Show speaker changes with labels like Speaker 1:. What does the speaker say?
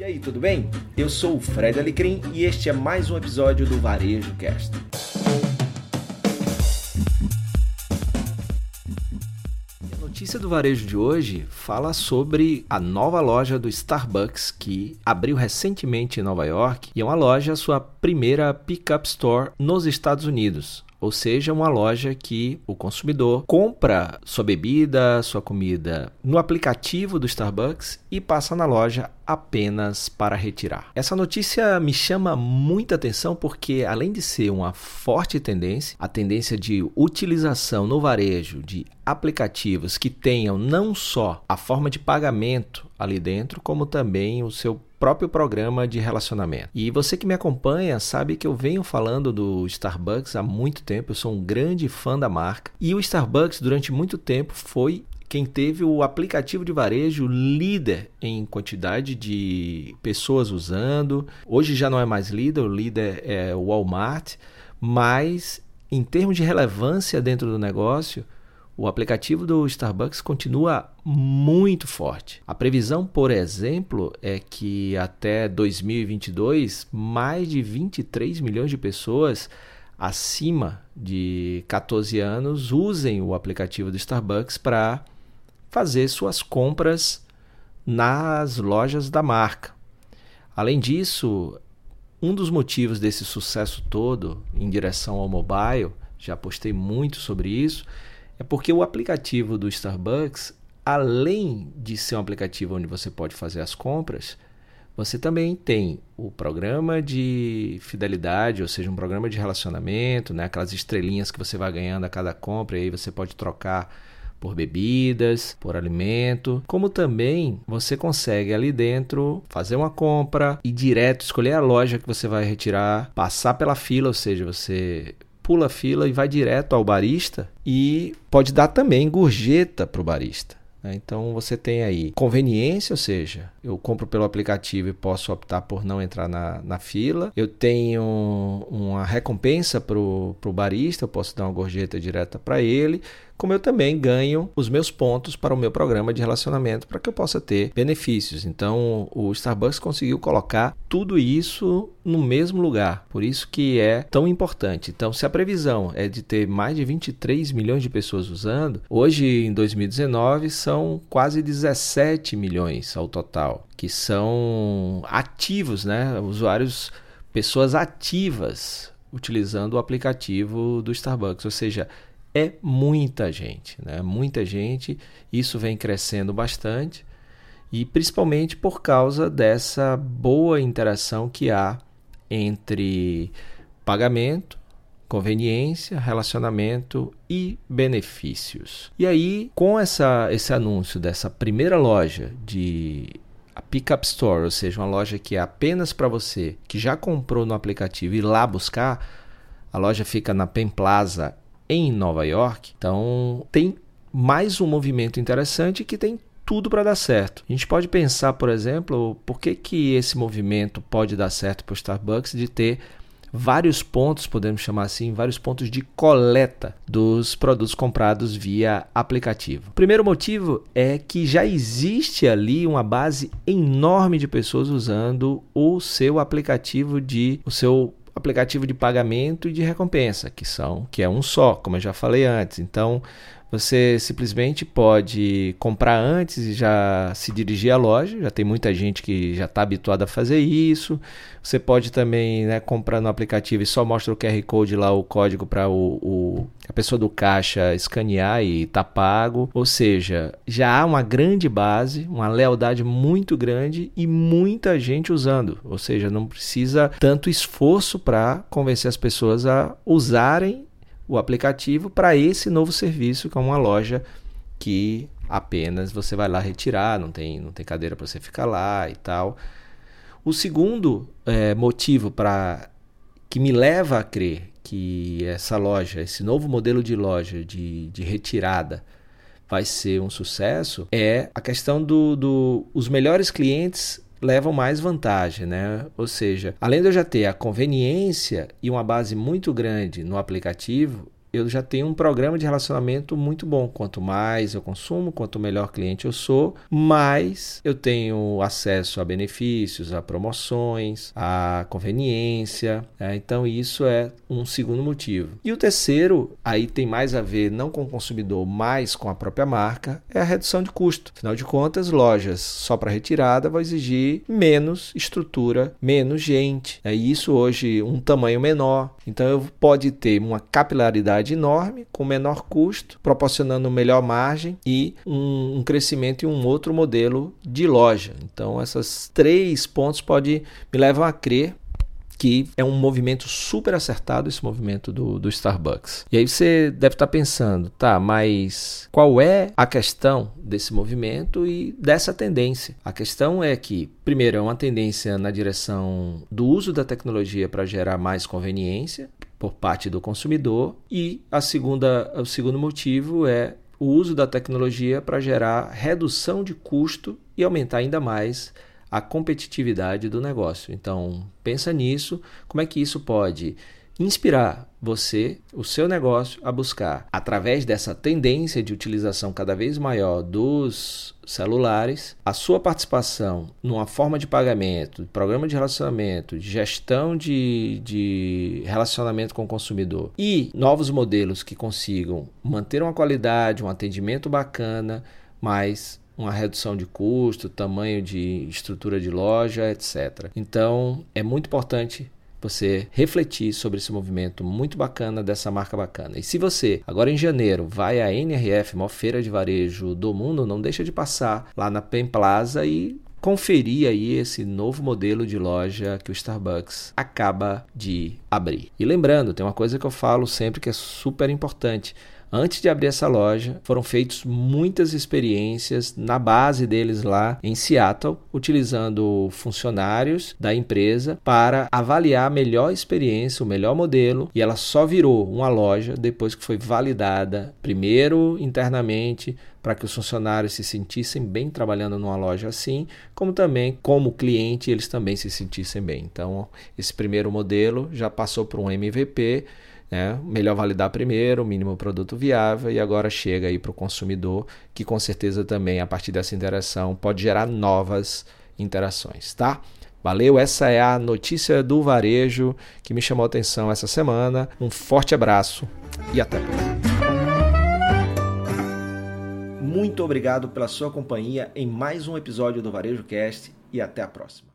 Speaker 1: E aí, tudo bem? Eu sou o Fred Alecrim e este é mais um episódio do Varejo Cast. A notícia do varejo de hoje fala sobre a nova loja do Starbucks que abriu recentemente em Nova York e é uma loja, sua primeira pickup store nos Estados Unidos ou seja, uma loja que o consumidor compra sua bebida, sua comida no aplicativo do Starbucks e passa na loja apenas para retirar. Essa notícia me chama muita atenção porque, além de ser uma forte tendência, a tendência de utilização no varejo de aplicativos que tenham não só a forma de pagamento ali dentro, como também o seu próprio programa de relacionamento. E você que me acompanha sabe que eu venho falando do Starbucks há muito tempo, eu sou um grande fã da marca. E o Starbucks, durante muito tempo, foi quem teve o aplicativo de varejo líder em quantidade de pessoas usando. Hoje já não é mais líder, o líder é o Walmart, mas em termos de relevância dentro do negócio, o aplicativo do Starbucks continua muito forte. A previsão, por exemplo, é que até 2022, mais de 23 milhões de pessoas acima de 14 anos usem o aplicativo do Starbucks para fazer suas compras nas lojas da marca. Além disso, um dos motivos desse sucesso todo em direção ao mobile, já postei muito sobre isso, é porque o aplicativo do Starbucks, além de ser um aplicativo onde você pode fazer as compras, você também tem o programa de fidelidade, ou seja, um programa de relacionamento, né? aquelas estrelinhas que você vai ganhando a cada compra, e aí você pode trocar por bebidas, por alimento, como também você consegue ali dentro fazer uma compra e direto escolher a loja que você vai retirar, passar pela fila, ou seja, você pula a fila e vai direto ao barista e pode dar também gorjeta para o barista. Né? Então você tem aí conveniência, ou seja, eu compro pelo aplicativo e posso optar por não entrar na, na fila. Eu tenho uma recompensa para o barista, eu posso dar uma gorjeta direta para ele como eu também ganho os meus pontos para o meu programa de relacionamento para que eu possa ter benefícios. Então, o Starbucks conseguiu colocar tudo isso no mesmo lugar. Por isso que é tão importante. Então, se a previsão é de ter mais de 23 milhões de pessoas usando, hoje em 2019 são quase 17 milhões ao total que são ativos, né? Usuários, pessoas ativas utilizando o aplicativo do Starbucks, ou seja, é muita gente, né? Muita gente. Isso vem crescendo bastante e principalmente por causa dessa boa interação que há entre pagamento, conveniência, relacionamento e benefícios. E aí, com essa, esse anúncio dessa primeira loja de a Pickup Store, ou seja, uma loja que é apenas para você que já comprou no aplicativo ir lá buscar, a loja fica na Pen Plaza em Nova York. Então, tem mais um movimento interessante que tem tudo para dar certo. A gente pode pensar, por exemplo, por que, que esse movimento pode dar certo para o Starbucks de ter vários pontos, podemos chamar assim, vários pontos de coleta dos produtos comprados via aplicativo. O primeiro motivo é que já existe ali uma base enorme de pessoas usando o seu aplicativo de o seu aplicativo de pagamento e de recompensa, que são que é um só, como eu já falei antes. Então, você simplesmente pode comprar antes e já se dirigir à loja. Já tem muita gente que já está habituada a fazer isso. Você pode também né, comprar no aplicativo e só mostra o QR Code lá, o código para o, o, a pessoa do caixa escanear e tá pago. Ou seja, já há uma grande base, uma lealdade muito grande e muita gente usando. Ou seja, não precisa tanto esforço para convencer as pessoas a usarem o aplicativo para esse novo serviço, que é uma loja que apenas você vai lá retirar, não tem, não tem cadeira para você ficar lá e tal. O segundo é, motivo para que me leva a crer que essa loja, esse novo modelo de loja de, de retirada vai ser um sucesso é a questão do, do melhores clientes levam mais vantagem, né? Ou seja, além de eu já ter a conveniência e uma base muito grande no aplicativo, eu já tenho um programa de relacionamento muito bom. Quanto mais eu consumo, quanto melhor cliente eu sou, mais eu tenho acesso a benefícios, a promoções, a conveniência. Né? Então, isso é um segundo motivo. E o terceiro, aí tem mais a ver não com o consumidor, mas com a própria marca, é a redução de custo. Afinal de contas, lojas só para retirada vão exigir menos estrutura, menos gente. É isso hoje um tamanho menor. Então, eu pode ter uma capilaridade enorme com menor custo, proporcionando melhor margem e um, um crescimento em um outro modelo de loja. Então, esses três pontos pode me levam a crer que é um movimento super acertado esse movimento do, do Starbucks. E aí você deve estar pensando, tá, mas qual é a questão desse movimento e dessa tendência? A questão é que, primeiro, é uma tendência na direção do uso da tecnologia para gerar mais conveniência por parte do consumidor e a segunda, o segundo motivo é o uso da tecnologia para gerar redução de custo e aumentar ainda mais a competitividade do negócio. Então, pensa nisso, como é que isso pode inspirar você, o seu negócio, a buscar, através dessa tendência de utilização cada vez maior dos celulares, a sua participação numa forma de pagamento, programa de relacionamento, gestão de, de relacionamento com o consumidor e novos modelos que consigam manter uma qualidade, um atendimento bacana, mas uma redução de custo, tamanho de estrutura de loja, etc. Então, é muito importante você refletir sobre esse movimento muito bacana dessa marca bacana. E se você, agora em janeiro, vai à NRF, maior feira de varejo do mundo, não deixa de passar lá na Pen Plaza e conferir aí esse novo modelo de loja que o Starbucks acaba de abrir. E lembrando, tem uma coisa que eu falo sempre que é super importante. Antes de abrir essa loja, foram feitas muitas experiências na base deles lá em Seattle, utilizando funcionários da empresa para avaliar a melhor experiência, o melhor modelo, e ela só virou uma loja depois que foi validada primeiro internamente para que os funcionários se sentissem bem trabalhando numa loja assim, como também como cliente eles também se sentissem bem. Então, esse primeiro modelo já passou por um MVP né? Melhor validar primeiro, o mínimo produto viável, e agora chega aí para o consumidor, que com certeza também, a partir dessa interação, pode gerar novas interações, tá? Valeu, essa é a notícia do varejo que me chamou a atenção essa semana. Um forte abraço e até. Muito obrigado pela sua companhia em mais um episódio do Varejo Cast e até a próxima.